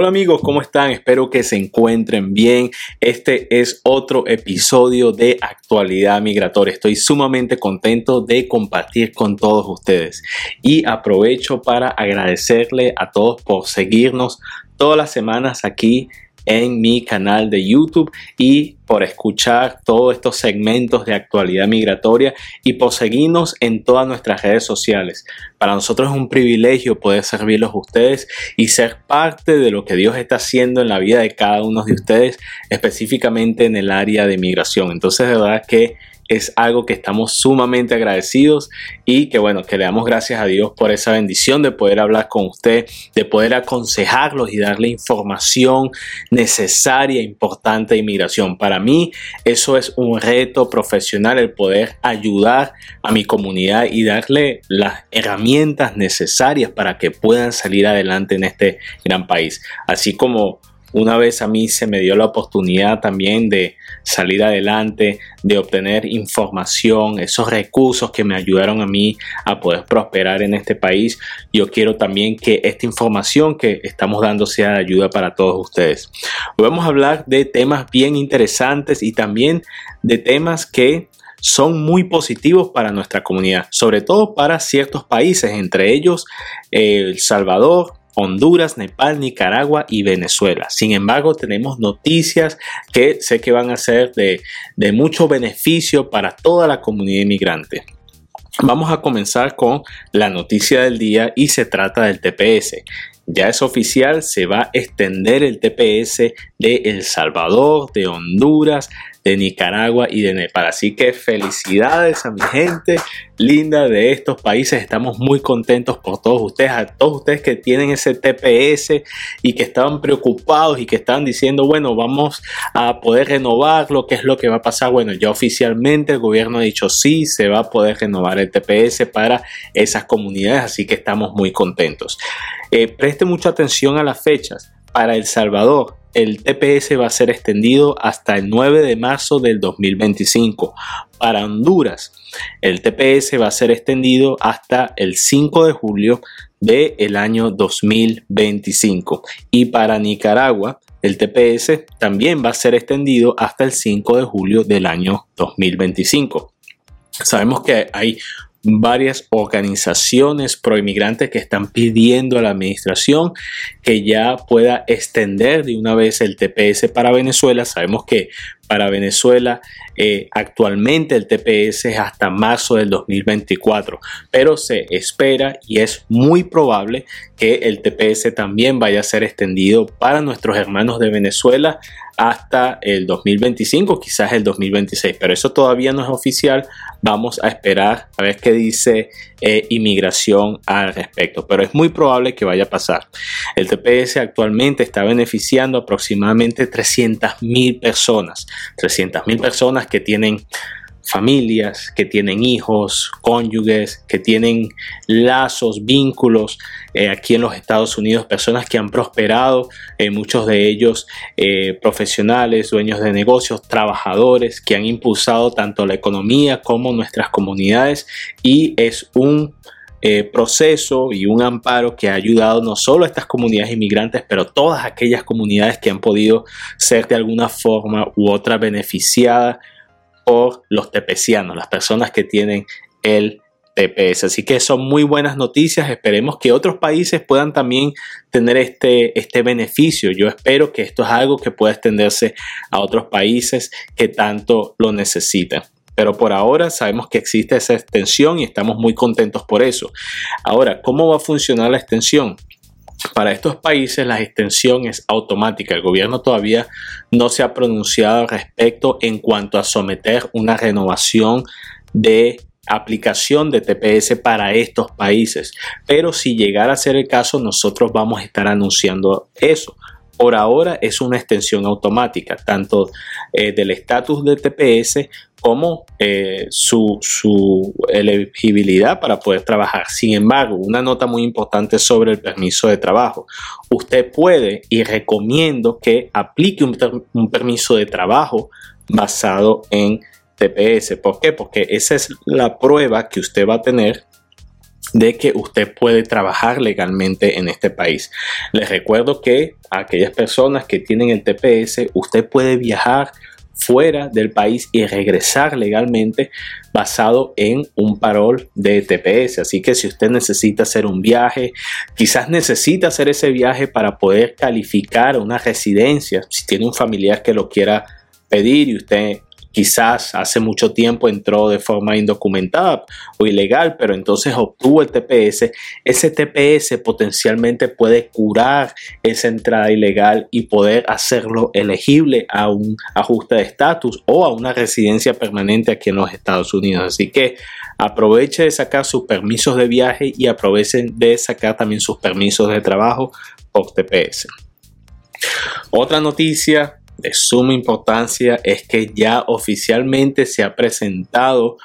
Hola amigos, ¿cómo están? Espero que se encuentren bien. Este es otro episodio de Actualidad Migratoria. Estoy sumamente contento de compartir con todos ustedes y aprovecho para agradecerle a todos por seguirnos todas las semanas aquí en mi canal de YouTube y por escuchar todos estos segmentos de actualidad migratoria y por seguirnos en todas nuestras redes sociales. Para nosotros es un privilegio poder servirlos a ustedes y ser parte de lo que Dios está haciendo en la vida de cada uno de ustedes, específicamente en el área de migración. Entonces, de verdad que es algo que estamos sumamente agradecidos y que bueno, que le damos gracias a Dios por esa bendición de poder hablar con usted, de poder aconsejarlos y darle información necesaria, importante de inmigración. Para mí eso es un reto profesional, el poder ayudar a mi comunidad y darle las herramientas necesarias para que puedan salir adelante en este gran país. Así como una vez a mí se me dio la oportunidad también de salir adelante, de obtener información, esos recursos que me ayudaron a mí a poder prosperar en este país. Yo quiero también que esta información que estamos dando sea de ayuda para todos ustedes. Vamos a hablar de temas bien interesantes y también de temas que son muy positivos para nuestra comunidad, sobre todo para ciertos países, entre ellos El Salvador, Honduras, Nepal, Nicaragua y Venezuela. Sin embargo, tenemos noticias que sé que van a ser de, mucho beneficio para toda la comunidad inmigrante. Vamos a comenzar con la noticia del día y se trata del TPS. Ya es oficial, se va a extender el TPS de El Salvador, de Honduras, de Nicaragua y de Nepal. Así que felicidades a mi gente linda de estos países. Estamos muy contentos por todos ustedes, a todos ustedes que tienen ese TPS y que estaban preocupados y que estaban diciendo, bueno, vamos a poder renovarlo, ¿qué es lo que va a pasar? Bueno, ya oficialmente el gobierno ha dicho sí, se va a poder renovar el TPS para esas comunidades, así que estamos muy contentos. Eh, preste mucha atención a las fechas. Para El Salvador, el TPS va a ser extendido hasta el 9 de marzo del 2025. Para Honduras, el TPS va a ser extendido hasta el 5 de julio del año 2025. Y para Nicaragua, el TPS también va a ser extendido hasta el 5 de julio del año 2025. Sabemos que hay varias organizaciones proinmigrantes que están pidiendo a la administración que ya pueda extender de una vez el TPS para Venezuela. Sabemos que para Venezuela eh, actualmente el TPS es hasta marzo del 2024, pero se espera y es muy probable que el TPS también vaya a ser extendido para nuestros hermanos de Venezuela hasta el 2025, quizás el 2026, pero eso todavía no es oficial. Vamos a esperar a ver qué dice eh, inmigración al respecto, pero es muy probable que vaya a pasar. El TPS actualmente está beneficiando aproximadamente 300 mil personas, 300 mil personas que tienen familias, que tienen hijos, cónyuges, que tienen lazos, vínculos eh, aquí en los Estados Unidos, personas que han prosperado, eh, muchos de ellos eh, profesionales, dueños de negocios, trabajadores, que han impulsado tanto la economía como nuestras comunidades y es un proceso y un amparo que ha ayudado no solo a estas comunidades inmigrantes, pero todas aquellas comunidades que han podido ser de alguna forma u otra beneficiadas por los tepecianos, las personas que tienen el TPS. Así que son muy buenas noticias. Esperemos que otros países puedan también tener este, este beneficio. Yo espero que esto es algo que pueda extenderse a otros países que tanto lo necesitan. Pero por ahora sabemos que existe esa extensión y estamos muy contentos por eso. Ahora, ¿cómo va a funcionar la extensión? Para estos países la extensión es automática. El gobierno todavía no se ha pronunciado al respecto en cuanto a someter una renovación de aplicación de TPS para estos países. Pero si llegara a ser el caso, nosotros vamos a estar anunciando eso. Por ahora es una extensión automática, tanto eh, del estatus de TPS como eh, su, elegibilidad para poder trabajar. Sin embargo, una nota muy importante sobre el permiso de trabajo. Usted puede y recomiendo que aplique un, permiso de trabajo basado en TPS. ¿Por qué? Porque esa es la prueba que usted va a tener de que usted puede trabajar legalmente en este país. Les recuerdo que a aquellas personas que tienen el TPS, usted puede viajar fuera del país y regresar legalmente basado en un parol de TPS. Así que si usted necesita hacer un viaje, quizás necesita hacer ese viaje para poder calificar una residencia, si tiene un familiar que lo quiera pedir y usted quizás hace mucho tiempo entró de forma indocumentada o ilegal, pero entonces obtuvo el TPS, ese TPS potencialmente puede curar esa entrada ilegal y poder hacerlo elegible a un ajuste de estatus o a una residencia permanente aquí en los Estados Unidos. Así que aproveche de sacar sus permisos de viaje y aprovechen de sacar también sus permisos de trabajo por TPS. Otra noticia de suma importancia es que ya oficialmente se ha presentado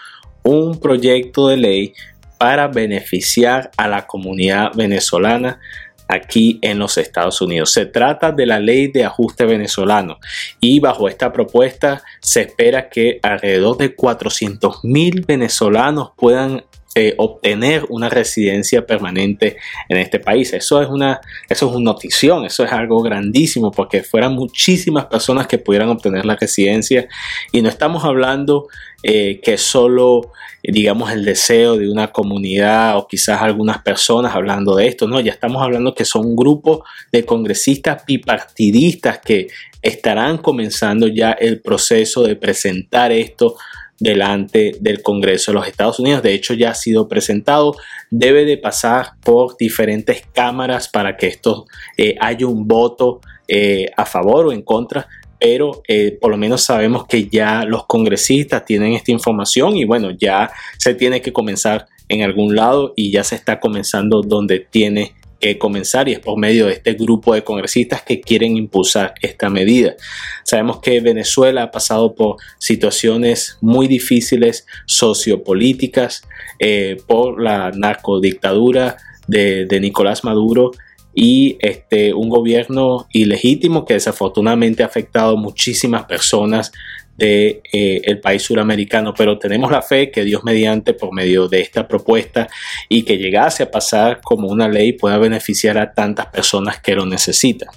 un proyecto de ley para beneficiar a la comunidad venezolana aquí en los Estados Unidos. Se trata de la ley de ajuste venezolano y bajo esta propuesta se espera que alrededor de 400 mil venezolanos puedan eh, obtener una residencia permanente en este país. Eso es una, eso es una notición, eso es algo grandísimo porque fueran muchísimas personas que pudieran obtener la residencia y no estamos hablando eh, que solo digamos el deseo de una comunidad o quizás algunas personas hablando de esto, no, ya estamos hablando que son un grupo de congresistas bipartidistas que estarán comenzando ya el proceso de presentar esto delante del Congreso de los Estados Unidos. De hecho, ya ha sido presentado. Debe de pasar por diferentes cámaras para que esto eh, haya un voto eh, a favor o en contra. Pero eh, por lo menos sabemos que ya los congresistas tienen esta información y bueno, ya se tiene que comenzar en algún lado y ya se está comenzando donde tiene comenzar y es por medio de este grupo de congresistas que quieren impulsar esta medida. Sabemos que Venezuela ha pasado por situaciones muy difíciles sociopolíticas eh, por la narcodictadura de Nicolás Maduro y este, un gobierno ilegítimo que desafortunadamente ha afectado muchísimas personas del de, eh, país suramericano, pero tenemos la fe que Dios mediante por medio de esta propuesta y que llegase a pasar como una ley pueda beneficiar a tantas personas que lo necesitan.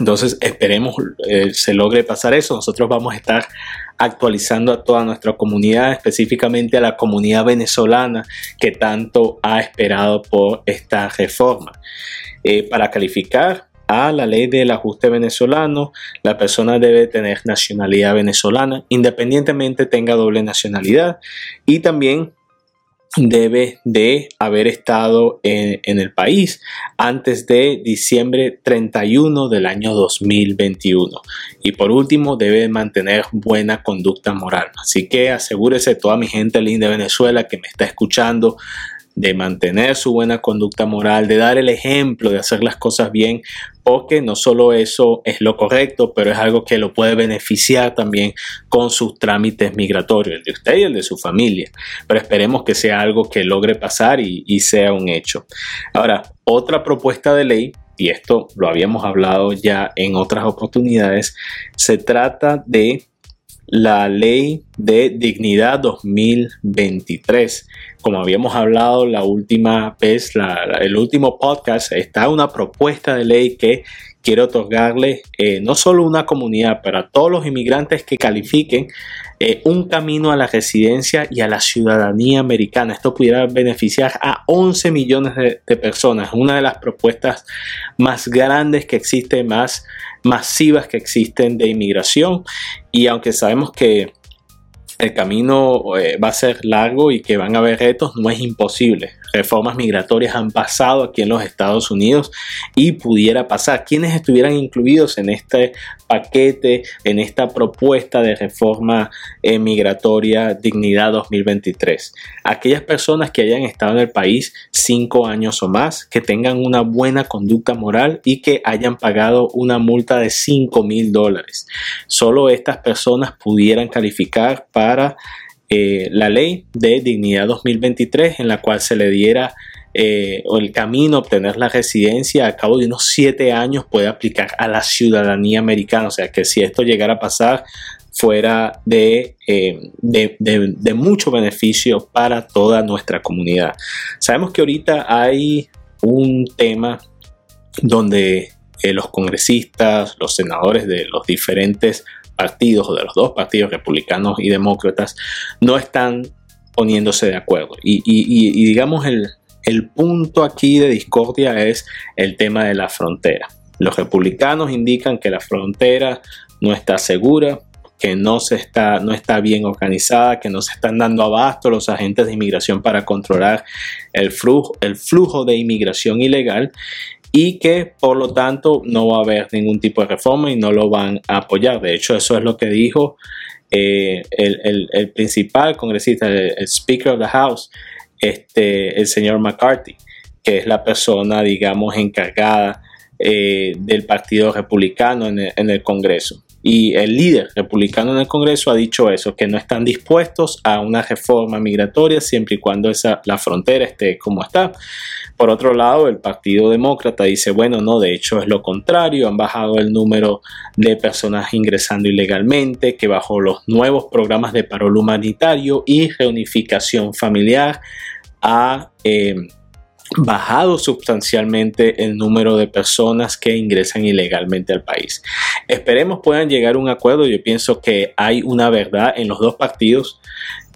Entonces esperemos eh, se logre pasar eso. Nosotros vamos a estar actualizando a toda nuestra comunidad, específicamente a la comunidad venezolana que tanto ha esperado por esta reforma. Eh, para calificar a la ley del ajuste venezolano, la persona debe tener nacionalidad venezolana, independientemente tenga doble nacionalidad y también debe de haber estado en, el país antes de diciembre 31 del año 2021. Y por último, debe mantener buena conducta moral. Así que asegúrese toda mi gente linda de Venezuela que me está escuchando de mantener su buena conducta moral, de dar el ejemplo, de hacer las cosas bien, porque no solo eso es lo correcto, pero es algo que lo puede beneficiar también con sus trámites migratorios, el de usted y el de su familia. Pero esperemos que sea algo que logre pasar y sea un hecho. Ahora, otra propuesta de ley y esto lo habíamos hablado ya en otras oportunidades, se trata de la ley de dignidad 2023. Como habíamos hablado la última vez, el último podcast, está una propuesta de ley que quiere otorgarle eh, no solo una comunidad, pero a todos los inmigrantes que califiquen eh, un camino a la residencia y a la ciudadanía americana. Esto pudiera beneficiar a 11 millones de, de personas. Una de las propuestas más grandes que existe, más masivas que existen de inmigración. Y aunque sabemos que el camino eh, va a ser largo y que van a haber retos, no es imposible. Reformas migratorias han pasado aquí en los Estados Unidos y pudiera pasar. Quienes estuvieran incluidos en este paquete, en esta propuesta de reforma migratoria Dignidad 2023? Aquellas personas que hayan estado en el país cinco años o más, que tengan una buena conducta moral y que hayan pagado una multa de 5 mil dólares. Solo estas personas pudieran calificar para para eh, la ley de dignidad 2023 en la cual se le diera eh, el camino a obtener la residencia a cabo de unos siete años puede aplicar a la ciudadanía americana. O sea que si esto llegara a pasar, fuera de, de, mucho beneficio para toda nuestra comunidad. Sabemos que ahorita hay un tema donde los congresistas, los senadores de los diferentes partidos o de los dos partidos republicanos y demócratas no están poniéndose de acuerdo. Y, digamos el, el punto aquí de discordia es el tema de la frontera. Los republicanos indican que la frontera no está segura, que no, se está, no está bien organizada, que no se están dando abasto los agentes de inmigración para controlar el flujo, el flujo de inmigración ilegal y que por lo tanto no va a haber ningún tipo de reforma y no lo van a apoyar. De hecho, eso es lo que dijo eh, el, principal congresista, el, Speaker of the House, este, el señor McCarthy, que es la persona, digamos, encargada eh, del Partido Republicano en el Congreso. Y el líder republicano en el Congreso ha dicho eso, que no están dispuestos a una reforma migratoria siempre y cuando esa, la frontera esté como está. Por otro lado, el Partido Demócrata dice, bueno, no, de hecho es lo contrario, han bajado el número de personas ingresando ilegalmente, que bajo los nuevos programas de paro humanitario y reunificación familiar ha... Eh, bajado sustancialmente el número de personas que ingresan ilegalmente al país. Esperemos puedan llegar a un acuerdo. Yo pienso que hay una verdad en los dos partidos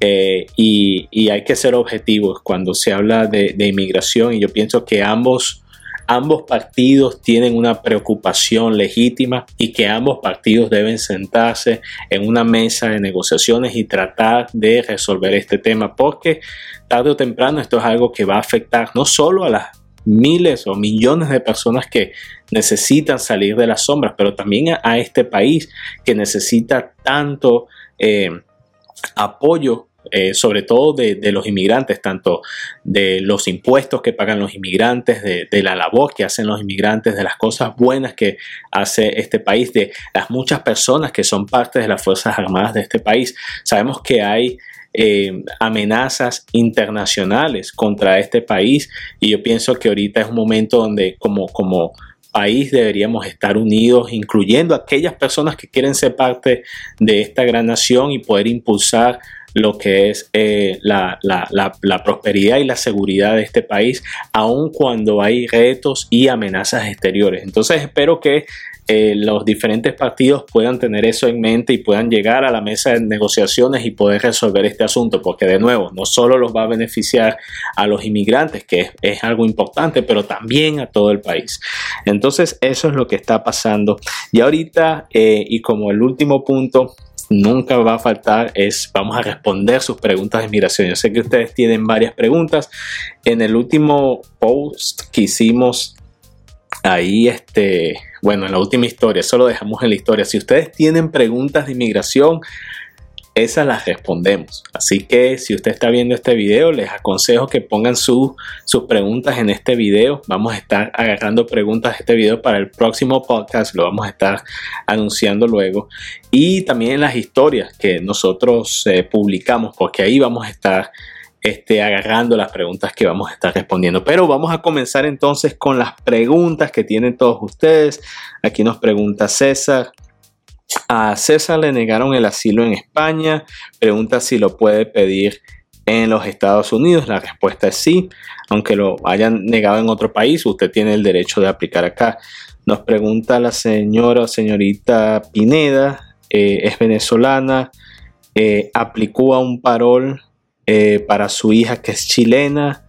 eh, y, hay que ser objetivos cuando se habla de, de inmigración y yo pienso que ambos ambos partidos tienen una preocupación legítima y que ambos partidos deben sentarse en una mesa de negociaciones y tratar de resolver este tema porque tarde o temprano esto es algo que va a afectar no solo a las miles o millones de personas que necesitan salir de las sombras, pero también a, este país que necesita tanto eh, apoyo eh, sobre todo de, los inmigrantes, tanto de los impuestos que pagan los inmigrantes, de, la labor que hacen los inmigrantes, de las cosas buenas que hace este país, de las muchas personas que son parte de las Fuerzas Armadas de este país. Sabemos que hay eh, amenazas internacionales contra este país y yo pienso que ahorita es un momento donde como, como país deberíamos estar unidos, incluyendo aquellas personas que quieren ser parte de esta gran nación y poder impulsar lo que es eh, la, prosperidad y la seguridad de este país, aun cuando hay retos y amenazas exteriores. Entonces espero que eh, los diferentes partidos puedan tener eso en mente y puedan llegar a la mesa de negociaciones y poder resolver este asunto, porque de nuevo, no solo los va a beneficiar a los inmigrantes, que es, algo importante, pero también a todo el país. Entonces, eso es lo que está pasando. Y ahorita, eh, y como el último punto, nunca va a faltar es vamos a responder sus preguntas de migración. Yo sé que ustedes tienen varias preguntas. En el último post que hicimos ahí, este, bueno, en la última historia, eso lo dejamos en la historia. Si ustedes tienen preguntas de inmigración, esas las respondemos. Así que si usted está viendo este video, les aconsejo que pongan sus preguntas en este video. Vamos a estar agarrando preguntas de este video para el próximo podcast, lo vamos a estar anunciando luego. Y también las historias que nosotros eh, publicamos, porque ahí vamos a estar este, agarrando las preguntas que vamos a estar respondiendo. Pero vamos a comenzar entonces con las preguntas que tienen todos ustedes. Aquí nos pregunta César. A César le negaron el asilo en España. Pregunta si lo puede pedir en los Estados Unidos. La respuesta es sí. Aunque lo hayan negado en otro país, usted tiene el derecho de aplicar acá. Nos pregunta la señora o señorita Pineda. Eh, es venezolana. Eh, aplicó a un parol eh, para su hija que es chilena.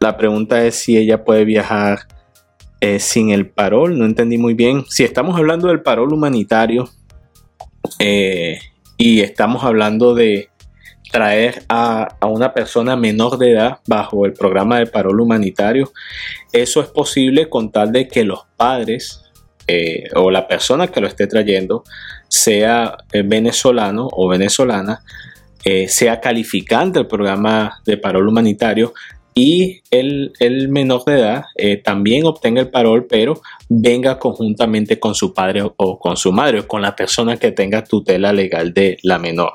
la pregunta es si ella puede viajar eh, sin el parol, no entendí muy bien. Si estamos hablando del parol humanitario eh, y estamos hablando de traer a, una persona menor de edad bajo el programa de parol humanitario, eso es posible con tal de que los padres eh, o la persona que lo esté trayendo sea venezolano o venezolana, sea calificante del programa de parol humanitario, y el, menor de edad eh, también obtenga el parol, pero venga conjuntamente con su padre o, con su madre o con la persona que tenga tutela legal de la menor.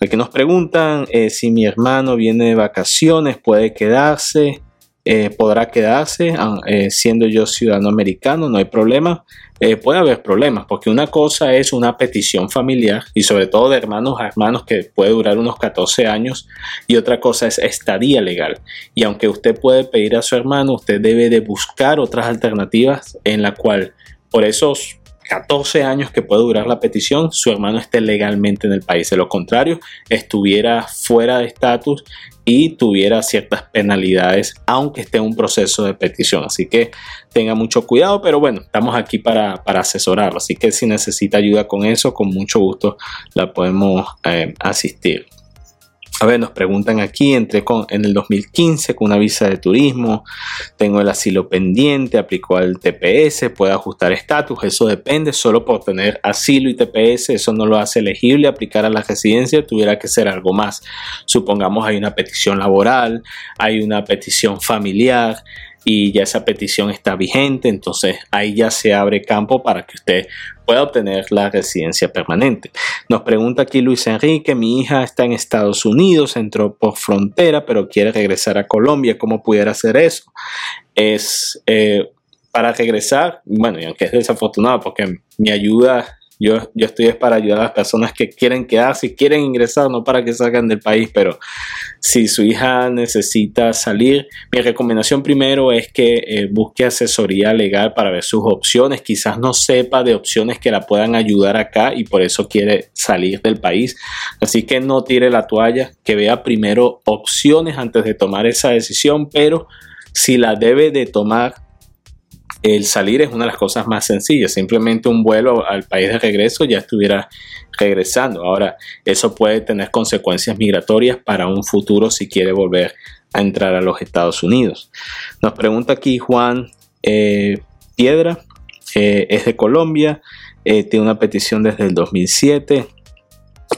Aquí nos preguntan eh, si mi hermano viene de vacaciones, puede quedarse, eh, podrá quedarse, ah, siendo yo ciudadano americano, no hay problema. Eh, puede haber problemas, porque una cosa es una petición familiar y sobre todo de hermanos a hermanos que puede durar unos 14 años y otra cosa es estadía legal. Y aunque usted puede pedir a su hermano, usted debe de buscar otras alternativas en la cual por esos 14 años que puede durar la petición, su hermano esté legalmente en el país. De lo contrario, estuviera fuera de estatus y tuviera ciertas penalidades, aunque esté en un proceso de petición. Así que tenga mucho cuidado, pero bueno, estamos aquí para, para asesorarlo. Así que si necesita ayuda con eso, con mucho gusto la podemos eh, asistir. A ver, nos preguntan aquí, entré con, en el 2015 con una visa de turismo, tengo el asilo pendiente, aplicó al TPS, puede ajustar estatus, eso depende, solo por tener asilo y TPS, eso no lo hace elegible aplicar a la residencia, tuviera que ser algo más. Supongamos hay una petición laboral, hay una petición familiar, y ya esa petición está vigente, entonces ahí ya se abre campo para que usted pueda obtener la residencia permanente. Nos pregunta aquí Luis Enrique, mi hija está en Estados Unidos, entró por frontera, pero quiere regresar a Colombia, ¿cómo pudiera hacer eso? Es eh, para regresar, bueno, aunque es desafortunado porque mi ayuda yo, yo estoy para ayudar a las personas que quieren quedarse, quieren ingresar, no para que salgan del país, pero si su hija necesita salir, mi recomendación primero es que eh, busque asesoría legal para ver sus opciones. Quizás no sepa de opciones que la puedan ayudar acá y por eso quiere salir del país. Así que no tire la toalla, que vea primero opciones antes de tomar esa decisión, pero si la debe de tomar, el salir es una de las cosas más sencillas. Simplemente un vuelo al país de regreso ya estuviera regresando. Ahora, eso puede tener consecuencias migratorias para un futuro si quiere volver a entrar a los Estados Unidos. Nos pregunta aquí Juan eh, Piedra, eh, es de Colombia, eh, tiene una petición desde el 2007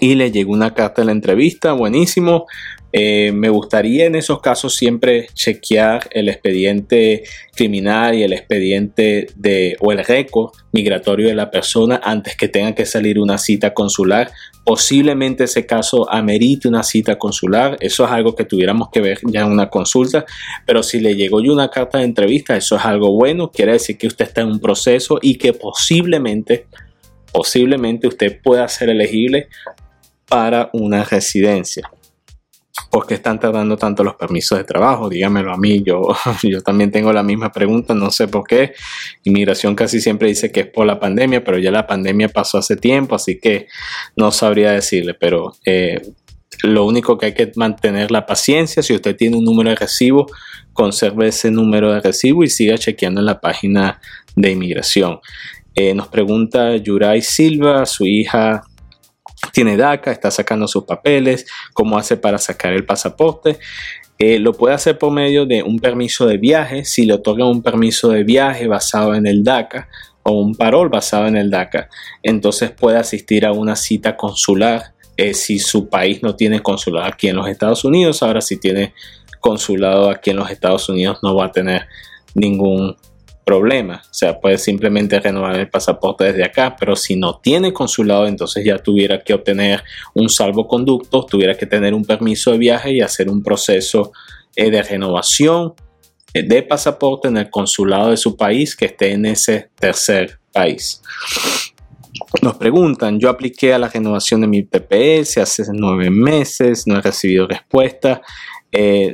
y le llegó una carta de la entrevista, buenísimo. Eh, me gustaría en esos casos siempre chequear el expediente criminal y el expediente de o el récord migratorio de la persona antes que tenga que salir una cita consular. Posiblemente ese caso amerite una cita consular. Eso es algo que tuviéramos que ver ya en una consulta. Pero si le llegó ya una carta de entrevista, eso es algo bueno. Quiere decir que usted está en un proceso y que posiblemente, posiblemente usted pueda ser elegible para una residencia. ¿Por qué están tardando tanto los permisos de trabajo? Dígamelo a mí, yo, yo también tengo la misma pregunta, no sé por qué. Inmigración casi siempre dice que es por la pandemia, pero ya la pandemia pasó hace tiempo, así que no sabría decirle, pero eh, lo único que hay que mantener la paciencia. Si usted tiene un número de recibo, conserve ese número de recibo y siga chequeando en la página de inmigración. Eh, nos pregunta Yuray Silva, su hija tiene DACA, está sacando sus papeles, cómo hace para sacar el pasaporte. Eh, lo puede hacer por medio de un permiso de viaje, si le otorgan un permiso de viaje basado en el DACA o un parol basado en el DACA, entonces puede asistir a una cita consular eh, si su país no tiene consulado aquí en los Estados Unidos. Ahora si tiene consulado aquí en los Estados Unidos no va a tener ningún problema. O sea, puede simplemente renovar el pasaporte desde acá, pero si no tiene consulado, entonces ya tuviera que obtener un salvoconducto, tuviera que tener un permiso de viaje y hacer un proceso eh, de renovación eh, de pasaporte en el consulado de su país que esté en ese tercer país. Nos preguntan, yo apliqué a la renovación de mi PPS hace nueve meses, no he recibido respuesta. Eh,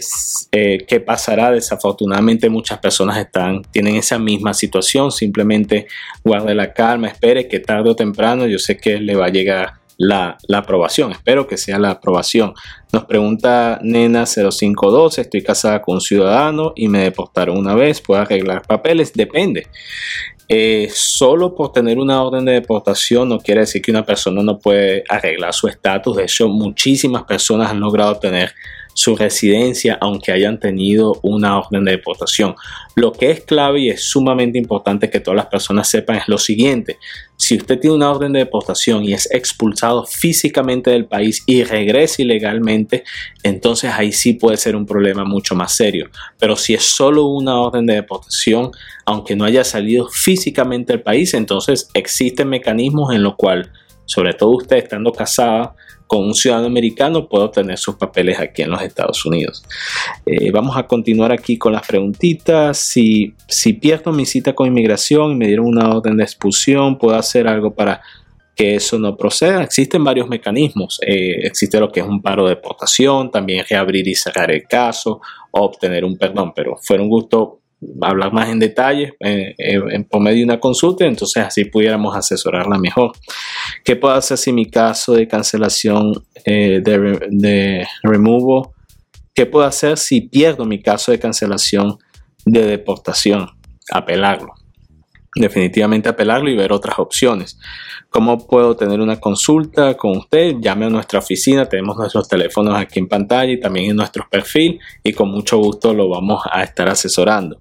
¿Qué pasará? Desafortunadamente muchas personas están, tienen esa misma situación. Simplemente guarde la calma, espere que tarde o temprano yo sé que le va a llegar la, la, aprobación. Espero que sea la aprobación. Nos pregunta Nena 0512, estoy casada con un ciudadano y me deportaron una vez, ¿puedo arreglar papeles? Depende. Eh, solo por tener una orden de deportación no quiere decir que una persona no puede arreglar su estatus. De hecho, muchísimas personas han logrado tener su residencia aunque hayan tenido una orden de deportación. Lo que es clave y es sumamente importante que todas las personas sepan es lo siguiente. Si usted tiene una orden de deportación y es expulsado físicamente del país y regresa ilegalmente, entonces ahí sí puede ser un problema mucho más serio. Pero si es solo una orden de deportación, aunque no haya salido físicamente del país, entonces existen mecanismos en los cuales, sobre todo usted estando casada, con un ciudadano americano puede obtener sus papeles aquí en los Estados Unidos. Eh, vamos a continuar aquí con las preguntitas. Si, si pierdo mi cita con inmigración y me dieron una orden de expulsión, ¿puedo hacer algo para que eso no proceda. Existen varios mecanismos. Eh, existe lo que es un paro de deportación, también reabrir y cerrar el caso obtener un perdón, pero fue un gusto hablar más en detalle eh, en, por medio de una consulta, entonces así pudiéramos asesorarla mejor. ¿Qué hacer si mi caso de cancelación eh, de, de removal? ¿Qué puedo hacer si pierdo mi caso de cancelación de deportación? Apelarlo definitivamente apelarlo y ver otras opciones. ¿Cómo puedo tener una consulta con usted? Llame a nuestra oficina, tenemos nuestros teléfonos aquí en pantalla y también en nuestro perfil y con mucho gusto lo vamos a estar asesorando.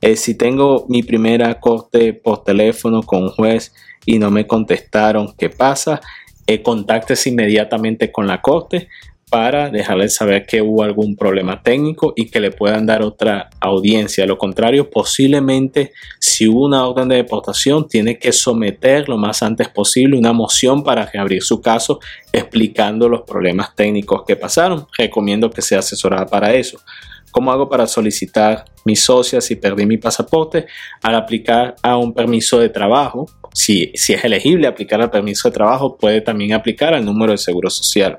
Eh, si tengo mi primera corte por teléfono con un juez y no me contestaron qué pasa, eh, contáctese inmediatamente con la corte para dejarles saber que hubo algún problema técnico y que le puedan dar otra audiencia. Lo contrario, posiblemente si hubo una orden de deportación, tiene que someter lo más antes posible una moción para reabrir su caso explicando los problemas técnicos que pasaron. Recomiendo que sea asesorada para eso. ¿Cómo hago para solicitar mi socia si perdí mi pasaporte? Al aplicar a un permiso de trabajo, si, si es elegible aplicar al permiso de trabajo, puede también aplicar al número de seguro social.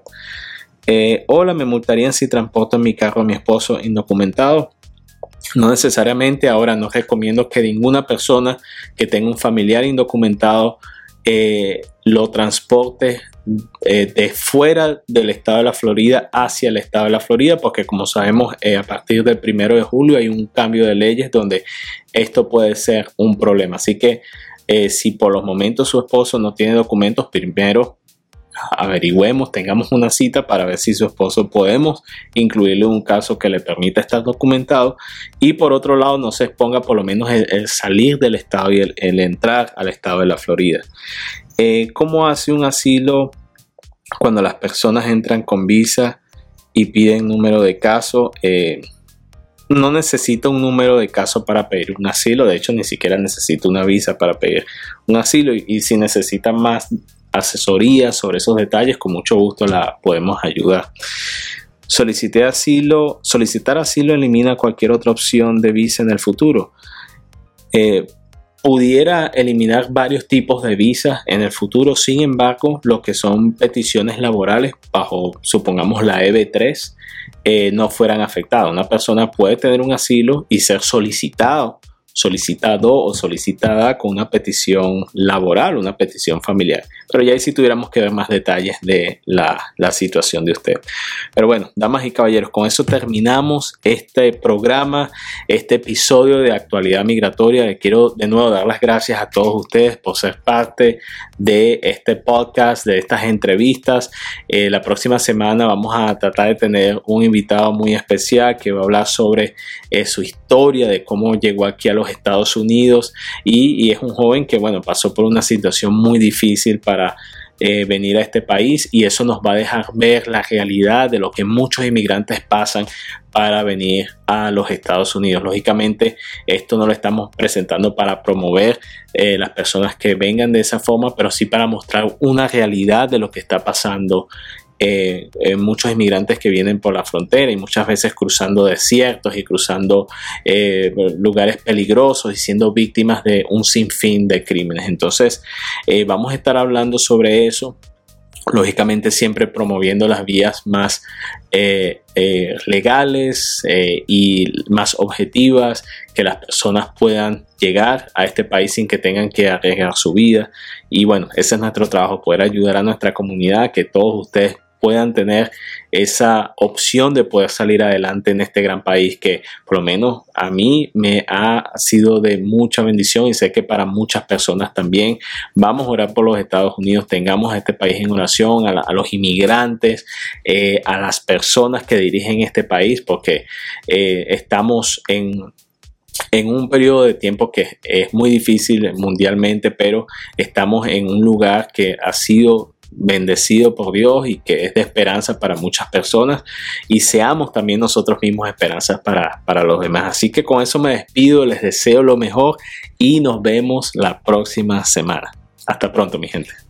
Eh, hola, me multarían si transporto mi carro a mi esposo indocumentado. No necesariamente, ahora no recomiendo que ninguna persona que tenga un familiar indocumentado eh, lo transporte eh, de fuera del estado de la Florida hacia el estado de la Florida, porque como sabemos, a partir del primero de julio hay un cambio de leyes donde esto puede ser un problema. Así que si por los momentos su esposo no tiene documentos, primero averigüemos, tengamos una cita para ver si su esposo podemos incluirle un caso que le permita estar documentado y por otro lado no se exponga por lo menos el, salir del estado y el, entrar al estado de la Florida. Eh, ¿Cómo hace un asilo cuando las personas entran con visa y piden número de caso? Eh, no necesita un número de caso para pedir un asilo, de hecho ni siquiera necesita una visa para pedir un asilo y, y si necesita más asesoría sobre esos detalles, con mucho gusto la podemos ayudar. Solicité asilo, solicitar asilo elimina cualquier otra opción de visa en el futuro. Eh, pudiera eliminar varios tipos de visas en el futuro, sin embargo, lo que son peticiones laborales bajo, supongamos, la EB3, eh, no fueran afectadas. Una persona puede tener un asilo y ser solicitado solicitado o solicitada con una petición laboral, una petición familiar. Pero ya ahí sí tuviéramos que ver más detalles de la, situación de usted. Pero bueno, damas y caballeros, con eso terminamos este programa, este episodio de actualidad migratoria. Quiero de nuevo dar las gracias a todos ustedes por ser parte de este podcast, de estas entrevistas. Eh, la próxima semana vamos a tratar de tener un invitado muy especial que va a hablar sobre eh, su historia, de cómo llegó aquí a los Estados Unidos y, es un joven que, bueno, pasó por una situación muy difícil para eh, venir a este país y eso nos va a dejar ver la realidad de lo que muchos inmigrantes pasan para venir a los Estados Unidos. Lógicamente, esto no lo estamos presentando para promover eh, las personas que vengan de esa forma, pero sí para mostrar una realidad de lo que está pasando eh, eh, muchos inmigrantes que vienen por la frontera y muchas veces cruzando desiertos y cruzando eh, lugares peligrosos y siendo víctimas de un sinfín de crímenes. Entonces, vamos a estar hablando sobre eso lógicamente siempre promoviendo las vías más legales y más objetivas, que las personas puedan llegar a este país sin que tengan que arriesgar su vida. Y bueno, ese es nuestro trabajo, poder ayudar a nuestra comunidad, que todos ustedes puedan tener esa opción de poder salir adelante en este gran país que por lo menos a mí me ha sido de mucha bendición y sé que para muchas personas también. Vamos a orar por los Estados Unidos, tengamos a este país en oración, a, los inmigrantes, eh, a las personas que dirigen este país, porque eh, estamos en en un periodo de tiempo que es muy difícil mundialmente, pero estamos en un lugar que ha sido bendecido por Dios y que es de esperanza para muchas personas y seamos también nosotros mismos esperanzas para, para los demás. Así que con eso me despido, les deseo lo mejor y nos vemos la próxima semana. Hasta pronto mi gente.